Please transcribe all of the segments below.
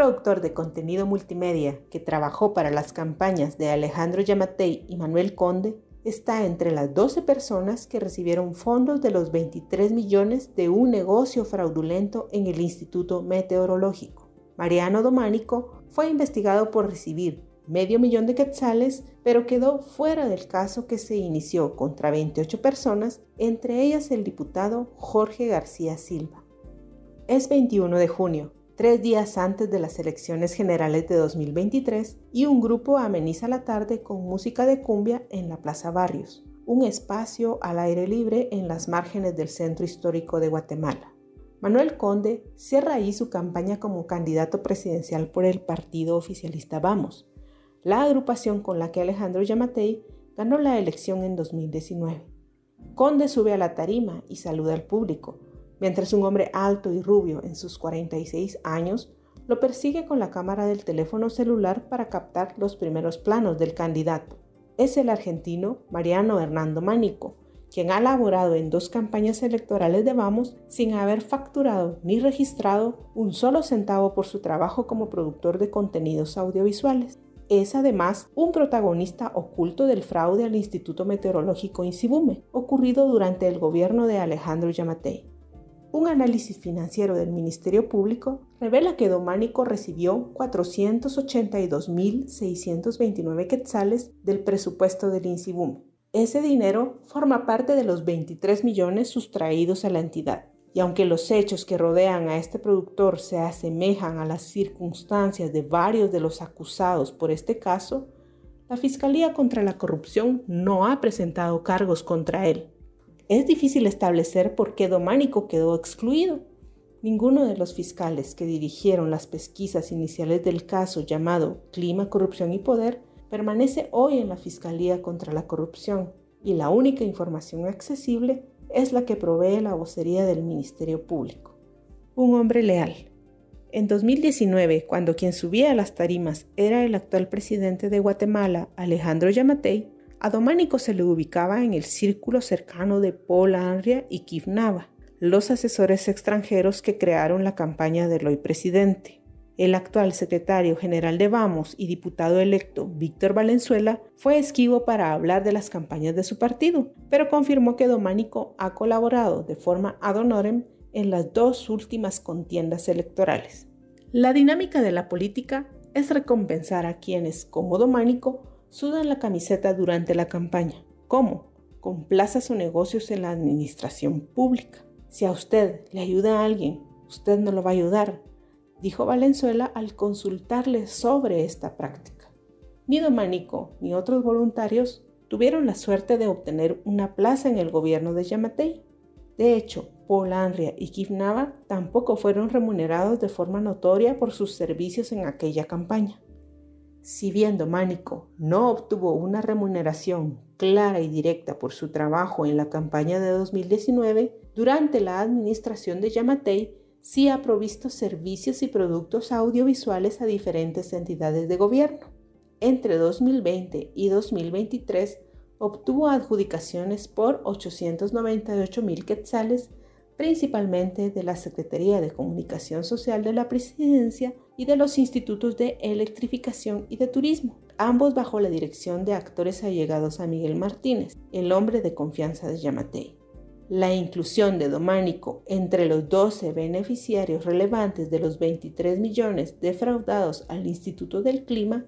Productor de contenido multimedia que trabajó para las campañas de Alejandro Yamatei y Manuel Conde está entre las 12 personas que recibieron fondos de los 23 millones de un negocio fraudulento en el Instituto Meteorológico. Mariano Dománico fue investigado por recibir medio millón de quetzales, pero quedó fuera del caso que se inició contra 28 personas, entre ellas el diputado Jorge García Silva. Es 21 de junio tres días antes de las elecciones generales de 2023, y un grupo ameniza la tarde con música de cumbia en la Plaza Barrios, un espacio al aire libre en las márgenes del centro histórico de Guatemala. Manuel Conde cierra ahí su campaña como candidato presidencial por el partido oficialista Vamos, la agrupación con la que Alejandro Yamatei ganó la elección en 2019. Conde sube a la tarima y saluda al público, mientras un hombre alto y rubio en sus 46 años lo persigue con la cámara del teléfono celular para captar los primeros planos del candidato. Es el argentino Mariano Hernando Manico, quien ha laborado en dos campañas electorales de Vamos sin haber facturado ni registrado un solo centavo por su trabajo como productor de contenidos audiovisuales. Es además un protagonista oculto del fraude al Instituto Meteorológico Insibume, ocurrido durante el gobierno de Alejandro Yamatei. Un análisis financiero del Ministerio Público revela que Dománico recibió 482.629 quetzales del presupuesto del INSIBUM. Ese dinero forma parte de los 23 millones sustraídos a la entidad. Y aunque los hechos que rodean a este productor se asemejan a las circunstancias de varios de los acusados por este caso, la Fiscalía contra la Corrupción no ha presentado cargos contra él es difícil establecer por qué Dománico quedó excluido. Ninguno de los fiscales que dirigieron las pesquisas iniciales del caso llamado Clima, Corrupción y Poder permanece hoy en la Fiscalía contra la Corrupción y la única información accesible es la que provee la vocería del Ministerio Público. Un hombre leal. En 2019, cuando quien subía a las tarimas era el actual presidente de Guatemala, Alejandro Yamatei, a Dománico se le ubicaba en el círculo cercano de Paul Anria y Kif Nava, los asesores extranjeros que crearon la campaña del hoy presidente. El actual secretario general de Vamos y diputado electo Víctor Valenzuela fue esquivo para hablar de las campañas de su partido, pero confirmó que Dománico ha colaborado de forma ad honorem en las dos últimas contiendas electorales. La dinámica de la política es recompensar a quienes, como Dománico, sudan la camiseta durante la campaña. ¿Cómo? Con plazas o negocios en la administración pública. Si a usted le ayuda a alguien, usted no lo va a ayudar, dijo Valenzuela al consultarle sobre esta práctica. Ni Domanico ni otros voluntarios tuvieron la suerte de obtener una plaza en el gobierno de Yamatei. De hecho, Paul Anria y Kivnava tampoco fueron remunerados de forma notoria por sus servicios en aquella campaña. Si bien Dománico no obtuvo una remuneración clara y directa por su trabajo en la campaña de 2019, durante la administración de Yamatei sí ha provisto servicios y productos audiovisuales a diferentes entidades de gobierno. Entre 2020 y 2023 obtuvo adjudicaciones por 898 mil quetzales principalmente de la Secretaría de Comunicación Social de la Presidencia y de los Institutos de Electrificación y de Turismo, ambos bajo la dirección de actores allegados a Miguel Martínez, el hombre de confianza de Yamatei. La inclusión de Dománico entre los 12 beneficiarios relevantes de los 23 millones defraudados al Instituto del Clima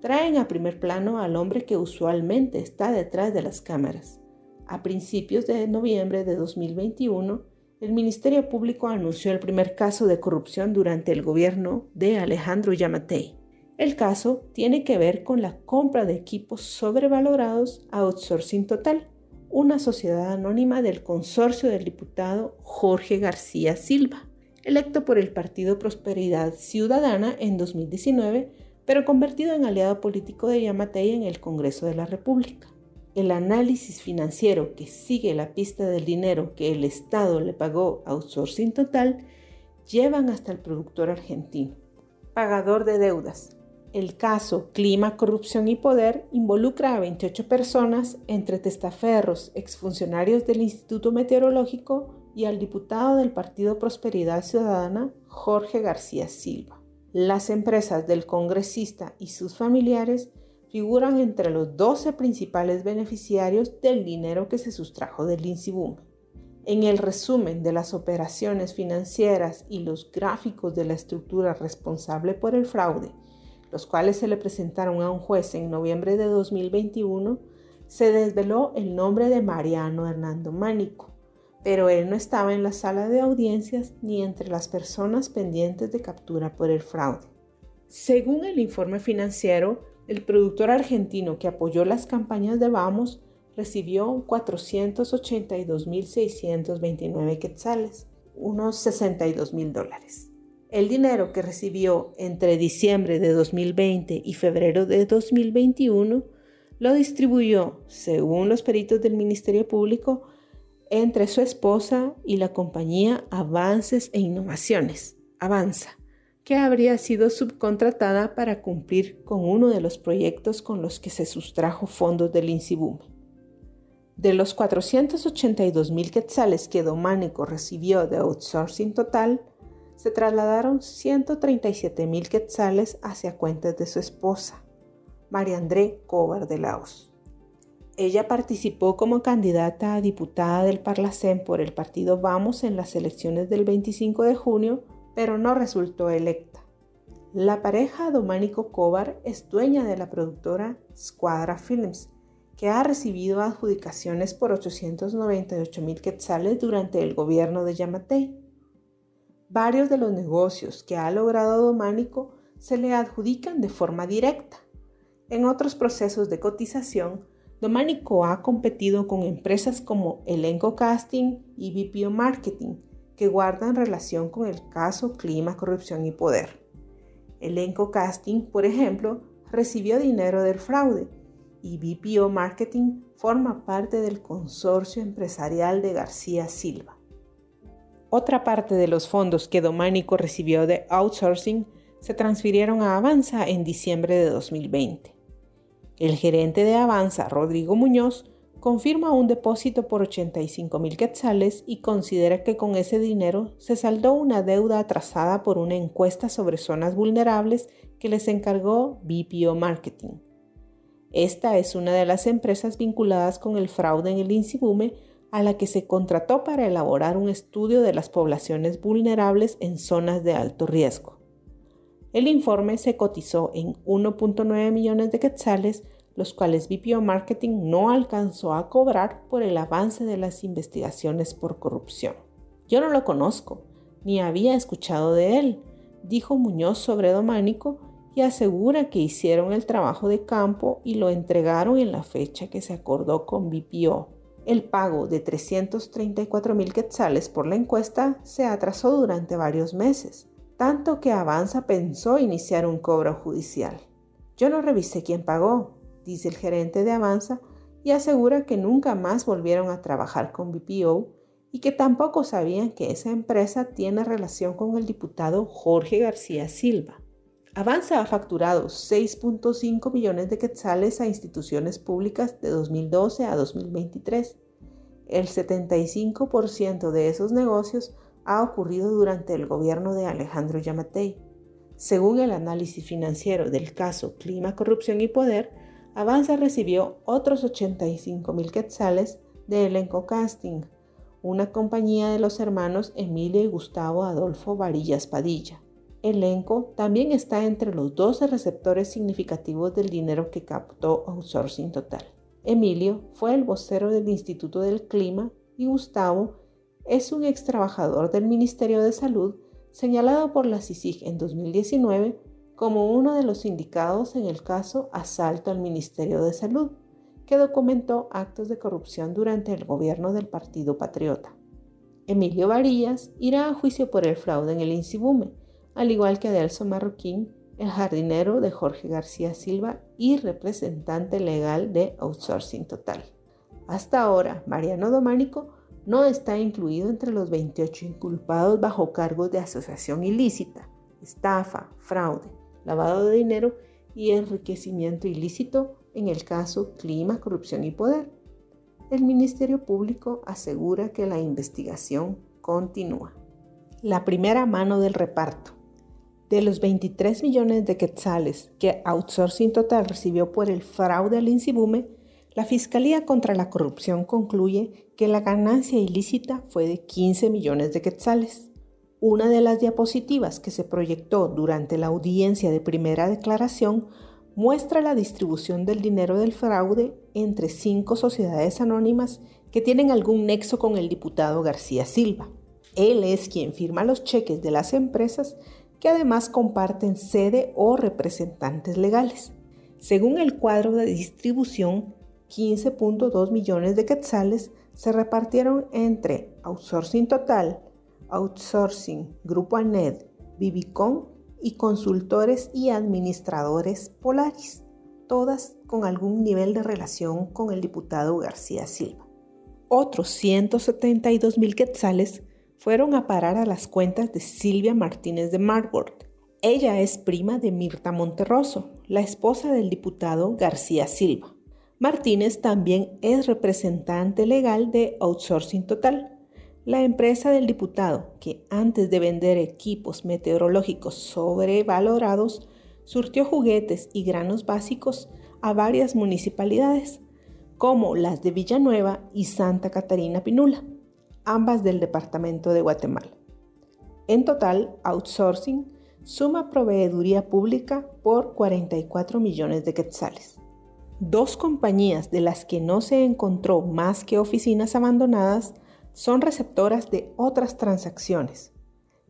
traen a primer plano al hombre que usualmente está detrás de las cámaras. A principios de noviembre de 2021, el Ministerio Público anunció el primer caso de corrupción durante el gobierno de Alejandro Yamatei. El caso tiene que ver con la compra de equipos sobrevalorados a outsourcing total, una sociedad anónima del consorcio del diputado Jorge García Silva, electo por el Partido Prosperidad Ciudadana en 2019, pero convertido en aliado político de Yamatei en el Congreso de la República. El análisis financiero que sigue la pista del dinero que el Estado le pagó a Outsourcing Total llevan hasta el productor argentino, pagador de deudas. El caso Clima, Corrupción y Poder involucra a 28 personas, entre testaferros, exfuncionarios del Instituto Meteorológico y al diputado del Partido Prosperidad Ciudadana, Jorge García Silva. Las empresas del congresista y sus familiares figuran entre los 12 principales beneficiarios del dinero que se sustrajo del INSIBUM. En el resumen de las operaciones financieras y los gráficos de la estructura responsable por el fraude, los cuales se le presentaron a un juez en noviembre de 2021, se desveló el nombre de Mariano Hernando Mánico, pero él no estaba en la sala de audiencias ni entre las personas pendientes de captura por el fraude. Según el informe financiero, el productor argentino que apoyó las campañas de Vamos recibió 482.629 quetzales, unos 62 mil dólares. El dinero que recibió entre diciembre de 2020 y febrero de 2021 lo distribuyó, según los peritos del Ministerio Público, entre su esposa y la compañía Avances e Innovaciones, Avanza, que habría sido subcontratada para cumplir con uno de los proyectos con los que se sustrajo fondos del INSIBUM. De los 482 mil quetzales que Dománico recibió de outsourcing total, se trasladaron 137 mil quetzales hacia cuentas de su esposa, María André Cobar de Laos. Ella participó como candidata a diputada del Parlacén por el partido Vamos en las elecciones del 25 de junio pero no resultó electa. La pareja Dománico Cobar es dueña de la productora Squadra Films, que ha recibido adjudicaciones por 898 mil quetzales durante el gobierno de Yamatei. Varios de los negocios que ha logrado Dománico se le adjudican de forma directa. En otros procesos de cotización, Dománico ha competido con empresas como Elenco Casting y BPO Marketing, que guardan relación con el caso Clima, Corrupción y Poder. Elenco Casting, por ejemplo, recibió dinero del fraude y BPO Marketing forma parte del consorcio empresarial de García Silva. Otra parte de los fondos que Dománico recibió de outsourcing se transfirieron a Avanza en diciembre de 2020. El gerente de Avanza, Rodrigo Muñoz, confirma un depósito por 85 mil quetzales y considera que con ese dinero se saldó una deuda atrasada por una encuesta sobre zonas vulnerables que les encargó BPO Marketing. Esta es una de las empresas vinculadas con el fraude en el INSIBUME a la que se contrató para elaborar un estudio de las poblaciones vulnerables en zonas de alto riesgo. El informe se cotizó en 1.9 millones de quetzales los cuales BPO Marketing no alcanzó a cobrar por el avance de las investigaciones por corrupción. Yo no lo conozco, ni había escuchado de él, dijo Muñoz sobre Dománico y asegura que hicieron el trabajo de campo y lo entregaron en la fecha que se acordó con BPO. El pago de 334 mil quetzales por la encuesta se atrasó durante varios meses, tanto que Avanza pensó iniciar un cobro judicial. Yo no revisé quién pagó, dice el gerente de Avanza, y asegura que nunca más volvieron a trabajar con BPO y que tampoco sabían que esa empresa tiene relación con el diputado Jorge García Silva. Avanza ha facturado 6.5 millones de quetzales a instituciones públicas de 2012 a 2023. El 75% de esos negocios ha ocurrido durante el gobierno de Alejandro Yamatei. Según el análisis financiero del caso Clima, Corrupción y Poder, Avanza recibió otros 85 mil quetzales de Elenco Casting, una compañía de los hermanos Emilio y Gustavo Adolfo Varillas Padilla. Elenco también está entre los 12 receptores significativos del dinero que captó Outsourcing Total. Emilio fue el vocero del Instituto del Clima y Gustavo es un ex trabajador del Ministerio de Salud señalado por la CICIG en 2019 como uno de los indicados en el caso Asalto al Ministerio de Salud, que documentó actos de corrupción durante el gobierno del Partido Patriota. Emilio Varillas irá a juicio por el fraude en el Insibume, al igual que Adelso Marroquín, el jardinero de Jorge García Silva y representante legal de Outsourcing Total. Hasta ahora, Mariano Dománico no está incluido entre los 28 inculpados bajo cargos de asociación ilícita, estafa, fraude, lavado de dinero y enriquecimiento ilícito en el caso Clima, Corrupción y Poder. El Ministerio Público asegura que la investigación continúa. La primera mano del reparto. De los 23 millones de quetzales que Outsourcing Total recibió por el fraude al Insibume, la Fiscalía contra la Corrupción concluye que la ganancia ilícita fue de 15 millones de quetzales. Una de las diapositivas que se proyectó durante la audiencia de primera declaración muestra la distribución del dinero del fraude entre cinco sociedades anónimas que tienen algún nexo con el diputado García Silva. Él es quien firma los cheques de las empresas que además comparten sede o representantes legales. Según el cuadro de distribución, 15.2 millones de quetzales se repartieron entre Outsourcing Total, Outsourcing, Grupo ANED, Vivicon y consultores y administradores Polaris, todas con algún nivel de relación con el diputado García Silva. Otros 172 mil quetzales fueron a parar a las cuentas de Silvia Martínez de Marworth. Ella es prima de Mirta Monterroso, la esposa del diputado García Silva. Martínez también es representante legal de Outsourcing Total, la empresa del diputado, que antes de vender equipos meteorológicos sobrevalorados, surtió juguetes y granos básicos a varias municipalidades, como las de Villanueva y Santa Catarina Pinula, ambas del departamento de Guatemala. En total, outsourcing suma proveeduría pública por 44 millones de quetzales. Dos compañías de las que no se encontró más que oficinas abandonadas son receptoras de otras transacciones.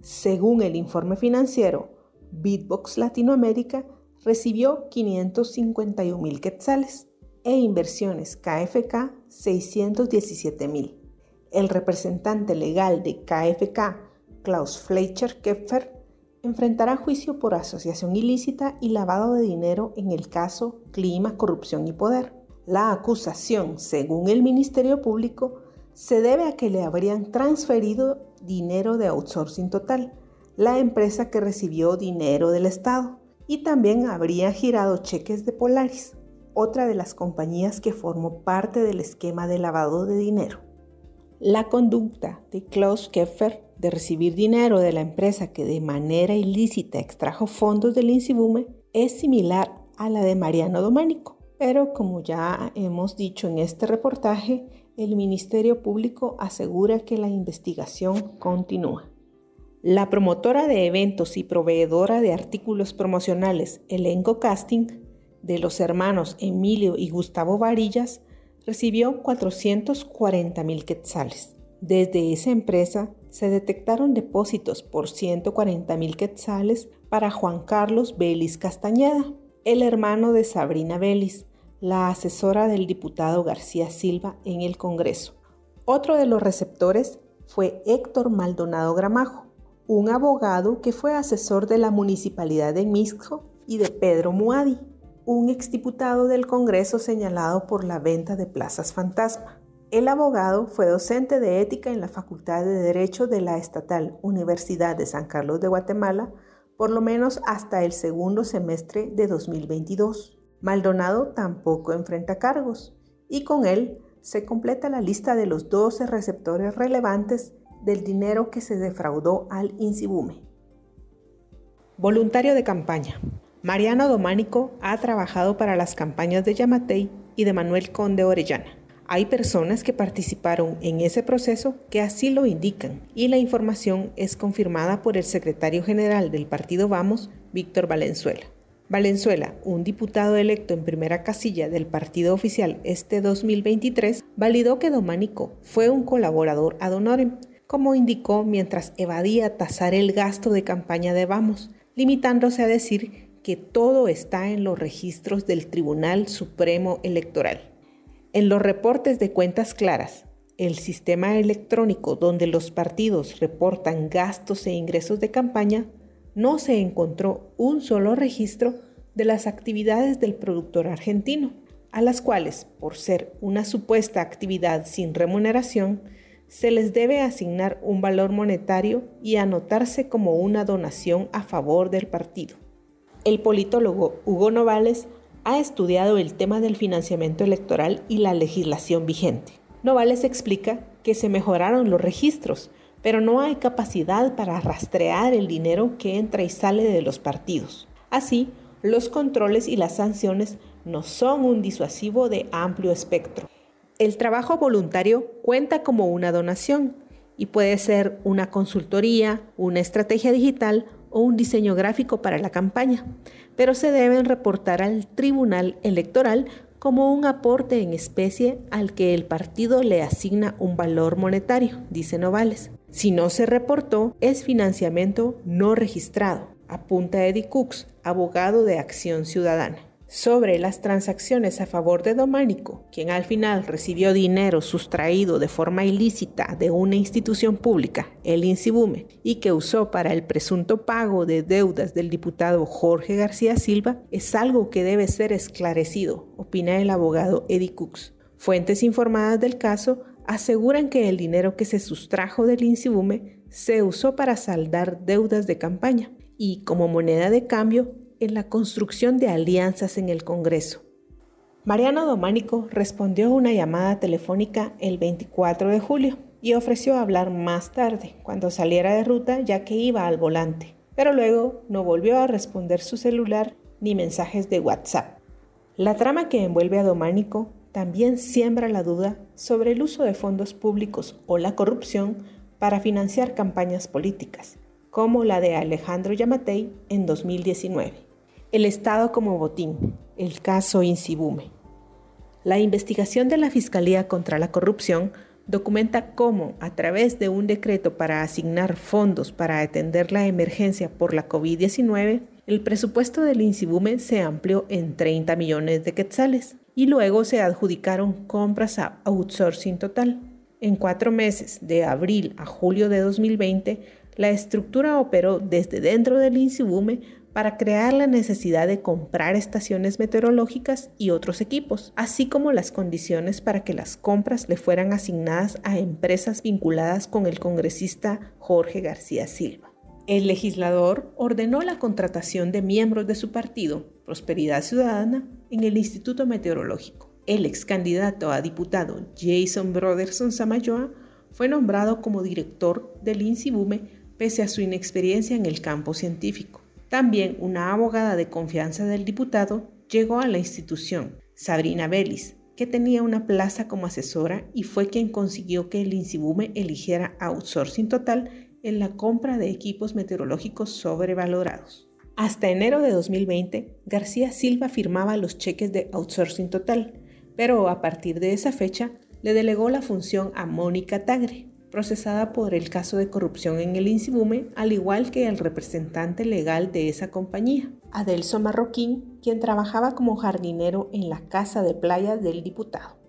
Según el informe financiero, Bitbox Latinoamérica recibió 551 mil quetzales e inversiones KFK 617 mil. El representante legal de KFK, Klaus Fleischer Kepfer, enfrentará juicio por asociación ilícita y lavado de dinero en el caso Clima, Corrupción y Poder. La acusación, según el Ministerio Público, se debe a que le habrían transferido dinero de outsourcing total, la empresa que recibió dinero del Estado, y también habría girado cheques de Polaris, otra de las compañías que formó parte del esquema de lavado de dinero. La conducta de Klaus Keffer de recibir dinero de la empresa que de manera ilícita extrajo fondos del Insibume es similar a la de Mariano Dománico, pero como ya hemos dicho en este reportaje, el Ministerio Público asegura que la investigación continúa. La promotora de eventos y proveedora de artículos promocionales Elenco Casting de los hermanos Emilio y Gustavo Varillas recibió 440 mil quetzales. Desde esa empresa se detectaron depósitos por 140 mil quetzales para Juan Carlos Vélez Castañeda, el hermano de Sabrina Vélez, la asesora del diputado García Silva en el Congreso. Otro de los receptores fue Héctor Maldonado Gramajo, un abogado que fue asesor de la municipalidad de Mixco y de Pedro Muadi, un exdiputado del Congreso señalado por la venta de plazas fantasma. El abogado fue docente de ética en la Facultad de Derecho de la Estatal Universidad de San Carlos de Guatemala, por lo menos hasta el segundo semestre de 2022. Maldonado tampoco enfrenta cargos y con él se completa la lista de los 12 receptores relevantes del dinero que se defraudó al Insibume. Voluntario de campaña. Mariano Dománico ha trabajado para las campañas de Yamatei y de Manuel Conde Orellana. Hay personas que participaron en ese proceso que así lo indican y la información es confirmada por el secretario general del partido Vamos, Víctor Valenzuela. Valenzuela, un diputado electo en primera casilla del partido oficial este 2023, validó que Dománico fue un colaborador ad honorem, como indicó mientras evadía tasar el gasto de campaña de Vamos, limitándose a decir que todo está en los registros del Tribunal Supremo Electoral. En los reportes de cuentas claras, el sistema electrónico donde los partidos reportan gastos e ingresos de campaña, no se encontró un solo registro de las actividades del productor argentino, a las cuales, por ser una supuesta actividad sin remuneración, se les debe asignar un valor monetario y anotarse como una donación a favor del partido. El politólogo Hugo Novales ha estudiado el tema del financiamiento electoral y la legislación vigente. Novales explica que se mejoraron los registros, pero no hay capacidad para rastrear el dinero que entra y sale de los partidos. Así, los controles y las sanciones no son un disuasivo de amplio espectro. El trabajo voluntario cuenta como una donación y puede ser una consultoría, una estrategia digital o un diseño gráfico para la campaña, pero se deben reportar al Tribunal Electoral como un aporte en especie al que el partido le asigna un valor monetario, dice Novales. Si no se reportó, es financiamiento no registrado, apunta Eddie Cooks, abogado de Acción Ciudadana sobre las transacciones a favor de Dománico, quien al final recibió dinero sustraído de forma ilícita de una institución pública, el INSIBUME, y que usó para el presunto pago de deudas del diputado Jorge García Silva, es algo que debe ser esclarecido, opina el abogado Eddie Cooks. Fuentes informadas del caso aseguran que el dinero que se sustrajo del INSIBUME se usó para saldar deudas de campaña y como moneda de cambio en la construcción de alianzas en el Congreso. Mariano Dománico respondió una llamada telefónica el 24 de julio y ofreció hablar más tarde, cuando saliera de ruta, ya que iba al volante, pero luego no volvió a responder su celular ni mensajes de WhatsApp. La trama que envuelve a Dománico también siembra la duda sobre el uso de fondos públicos o la corrupción para financiar campañas políticas, como la de Alejandro Yamatei en 2019. El Estado como botín, el caso Insibume. La investigación de la Fiscalía contra la Corrupción documenta cómo, a través de un decreto para asignar fondos para atender la emergencia por la COVID-19, el presupuesto del Insibume se amplió en 30 millones de quetzales y luego se adjudicaron compras a outsourcing total. En cuatro meses, de abril a julio de 2020, la estructura operó desde dentro del Insibume para crear la necesidad de comprar estaciones meteorológicas y otros equipos, así como las condiciones para que las compras le fueran asignadas a empresas vinculadas con el congresista Jorge García Silva. El legislador ordenó la contratación de miembros de su partido, Prosperidad Ciudadana, en el Instituto Meteorológico. El ex candidato a diputado Jason Broderson Samayoa fue nombrado como director del INSIBUME pese a su inexperiencia en el campo científico. También una abogada de confianza del diputado llegó a la institución, Sabrina Vélez, que tenía una plaza como asesora y fue quien consiguió que el INSIBUME eligiera outsourcing total en la compra de equipos meteorológicos sobrevalorados. Hasta enero de 2020, García Silva firmaba los cheques de outsourcing total, pero a partir de esa fecha le delegó la función a Mónica Tagre, procesada por el caso de corrupción en el INSIBUME, al igual que el representante legal de esa compañía, Adelso Marroquín, quien trabajaba como jardinero en la casa de playa del diputado.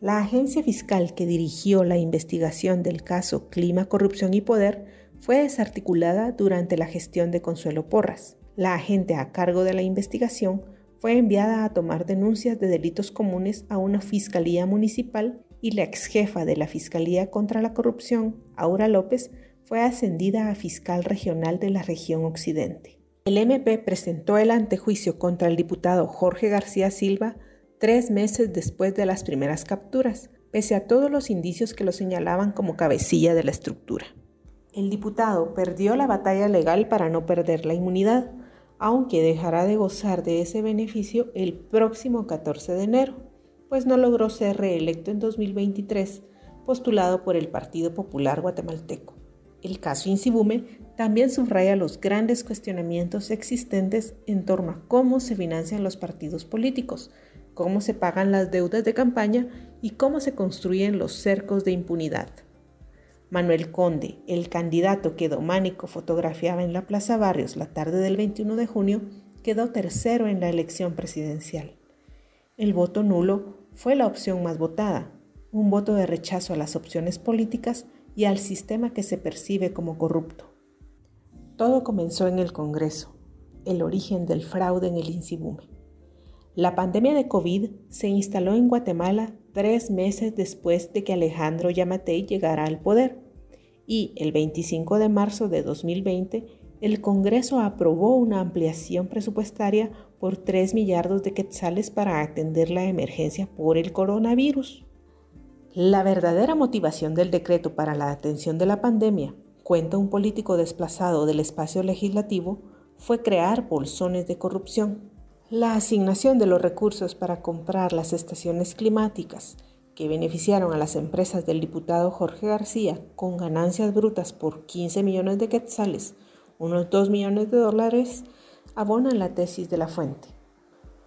La agencia fiscal que dirigió la investigación del caso Clima, Corrupción y Poder fue desarticulada durante la gestión de Consuelo Porras. La agente a cargo de la investigación fue enviada a tomar denuncias de delitos comunes a una fiscalía municipal y la ex jefa de la Fiscalía contra la Corrupción, Aura López, fue ascendida a fiscal regional de la región occidente. El MP presentó el antejuicio contra el diputado Jorge García Silva tres meses después de las primeras capturas, pese a todos los indicios que lo señalaban como cabecilla de la estructura. El diputado perdió la batalla legal para no perder la inmunidad, aunque dejará de gozar de ese beneficio el próximo 14 de enero pues no logró ser reelecto en 2023, postulado por el Partido Popular Guatemalteco. El caso Insibume también subraya los grandes cuestionamientos existentes en torno a cómo se financian los partidos políticos, cómo se pagan las deudas de campaña y cómo se construyen los cercos de impunidad. Manuel Conde, el candidato que Dománico fotografiaba en la Plaza Barrios la tarde del 21 de junio, quedó tercero en la elección presidencial. El voto nulo fue la opción más votada, un voto de rechazo a las opciones políticas y al sistema que se percibe como corrupto. Todo comenzó en el Congreso, el origen del fraude en el INSIBUME. La pandemia de COVID se instaló en Guatemala tres meses después de que Alejandro Yamatei llegara al poder y el 25 de marzo de 2020 el Congreso aprobó una ampliación presupuestaria por 3 millardos de quetzales para atender la emergencia por el coronavirus. La verdadera motivación del decreto para la atención de la pandemia, cuenta un político desplazado del espacio legislativo, fue crear bolsones de corrupción. La asignación de los recursos para comprar las estaciones climáticas que beneficiaron a las empresas del diputado Jorge García con ganancias brutas por 15 millones de quetzales, unos 2 millones de dólares, abonan la tesis de la fuente.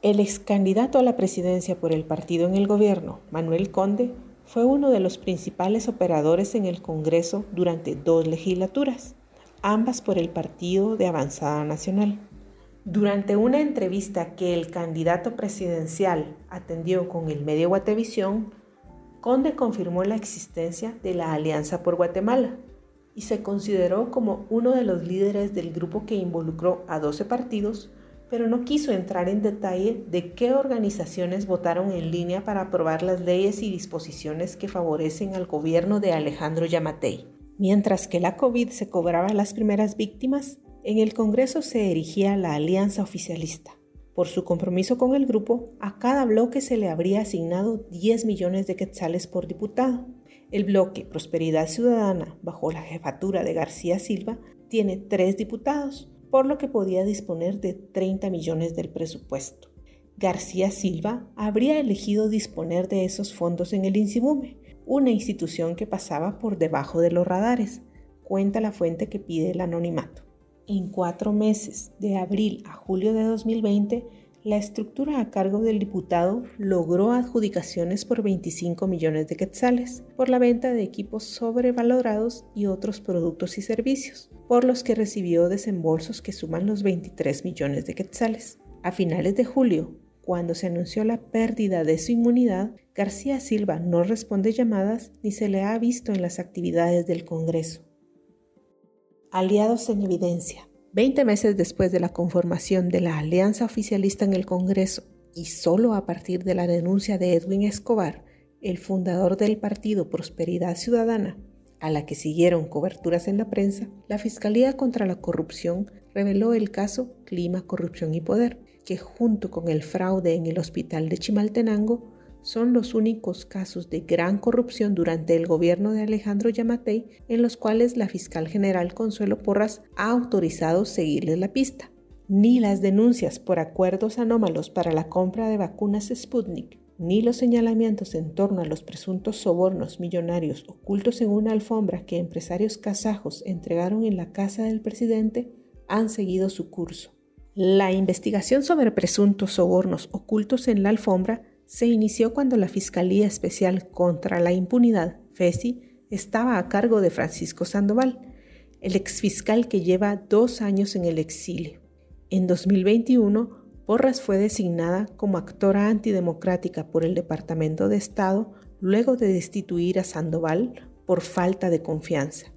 El ex candidato a la presidencia por el partido en el gobierno, Manuel Conde, fue uno de los principales operadores en el Congreso durante dos legislaturas, ambas por el Partido de Avanzada Nacional. Durante una entrevista que el candidato presidencial atendió con el medio Guatevisión, Conde confirmó la existencia de la Alianza por Guatemala y se consideró como uno de los líderes del grupo que involucró a 12 partidos pero no quiso entrar en detalle de qué organizaciones votaron en línea para aprobar las leyes y disposiciones que favorecen al gobierno de Alejandro Yamatei. Mientras que la COVID se cobraba las primeras víctimas, en el Congreso se erigía la Alianza Oficialista. Por su compromiso con el grupo, a cada bloque se le habría asignado 10 millones de quetzales por diputado. El bloque Prosperidad Ciudadana, bajo la jefatura de García Silva, tiene tres diputados, por lo que podía disponer de 30 millones del presupuesto. García Silva habría elegido disponer de esos fondos en el INSIBUME, una institución que pasaba por debajo de los radares, cuenta la fuente que pide el anonimato. En cuatro meses, de abril a julio de 2020, la estructura a cargo del diputado logró adjudicaciones por 25 millones de quetzales por la venta de equipos sobrevalorados y otros productos y servicios, por los que recibió desembolsos que suman los 23 millones de quetzales. A finales de julio, cuando se anunció la pérdida de su inmunidad, García Silva no responde llamadas ni se le ha visto en las actividades del Congreso. Aliados en evidencia. Veinte meses después de la conformación de la alianza oficialista en el Congreso y solo a partir de la denuncia de Edwin Escobar, el fundador del partido Prosperidad Ciudadana, a la que siguieron coberturas en la prensa, la Fiscalía contra la Corrupción reveló el caso Clima, Corrupción y Poder, que junto con el fraude en el hospital de Chimaltenango son los únicos casos de gran corrupción durante el gobierno de Alejandro Yamatei en los cuales la fiscal general Consuelo Porras ha autorizado seguirles la pista. Ni las denuncias por acuerdos anómalos para la compra de vacunas Sputnik, ni los señalamientos en torno a los presuntos sobornos millonarios ocultos en una alfombra que empresarios kazajos entregaron en la casa del presidente han seguido su curso. La investigación sobre presuntos sobornos ocultos en la alfombra se inició cuando la Fiscalía Especial contra la Impunidad, FESI, estaba a cargo de Francisco Sandoval, el exfiscal que lleva dos años en el exilio. En 2021, Porras fue designada como actora antidemocrática por el Departamento de Estado luego de destituir a Sandoval por falta de confianza.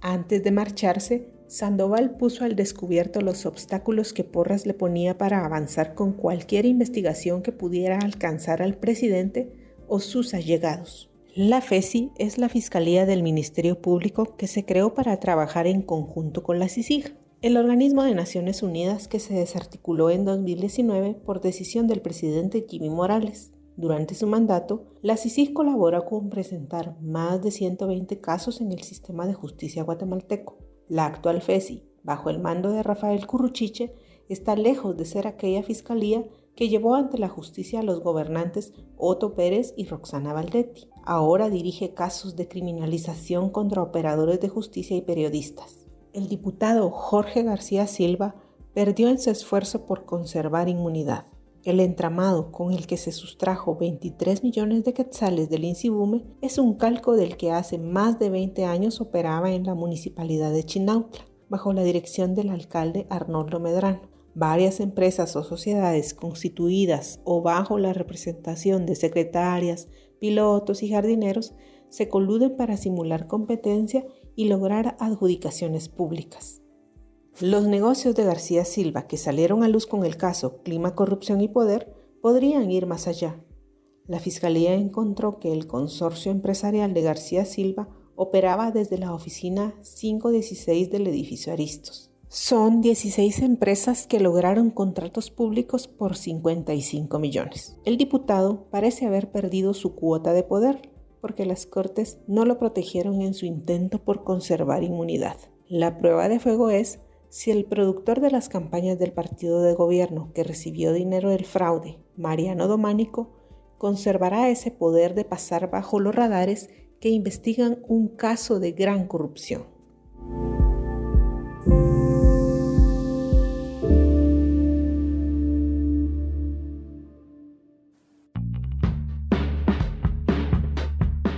Antes de marcharse, Sandoval puso al descubierto los obstáculos que Porras le ponía para avanzar con cualquier investigación que pudiera alcanzar al presidente o sus allegados. La FESI es la Fiscalía del Ministerio Público que se creó para trabajar en conjunto con la CICIG, el organismo de Naciones Unidas que se desarticuló en 2019 por decisión del presidente Jimmy Morales. Durante su mandato, la CICIG colaboró con presentar más de 120 casos en el sistema de justicia guatemalteco. La actual FESI, bajo el mando de Rafael Curruchiche, está lejos de ser aquella fiscalía que llevó ante la justicia a los gobernantes Otto Pérez y Roxana Valdetti. Ahora dirige casos de criminalización contra operadores de justicia y periodistas. El diputado Jorge García Silva perdió en su esfuerzo por conservar inmunidad. El entramado con el que se sustrajo 23 millones de quetzales del INSIBUME es un calco del que hace más de 20 años operaba en la municipalidad de Chinautla, bajo la dirección del alcalde Arnoldo Medrano. varias empresas o sociedades constituidas o bajo la representación de secretarias, pilotos y jardineros se coluden para simular competencia y lograr adjudicaciones públicas. Los negocios de García Silva que salieron a luz con el caso Clima, Corrupción y Poder podrían ir más allá. La Fiscalía encontró que el consorcio empresarial de García Silva operaba desde la oficina 516 del edificio Aristos. Son 16 empresas que lograron contratos públicos por 55 millones. El diputado parece haber perdido su cuota de poder porque las Cortes no lo protegieron en su intento por conservar inmunidad. La prueba de fuego es si el productor de las campañas del partido de gobierno que recibió dinero del fraude, Mariano Dománico, conservará ese poder de pasar bajo los radares que investigan un caso de gran corrupción.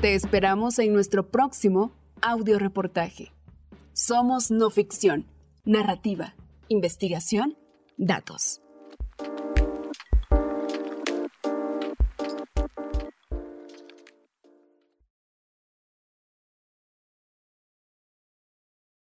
Te esperamos en nuestro próximo audio reportaje. Somos no ficción, narrativa, investigación, datos.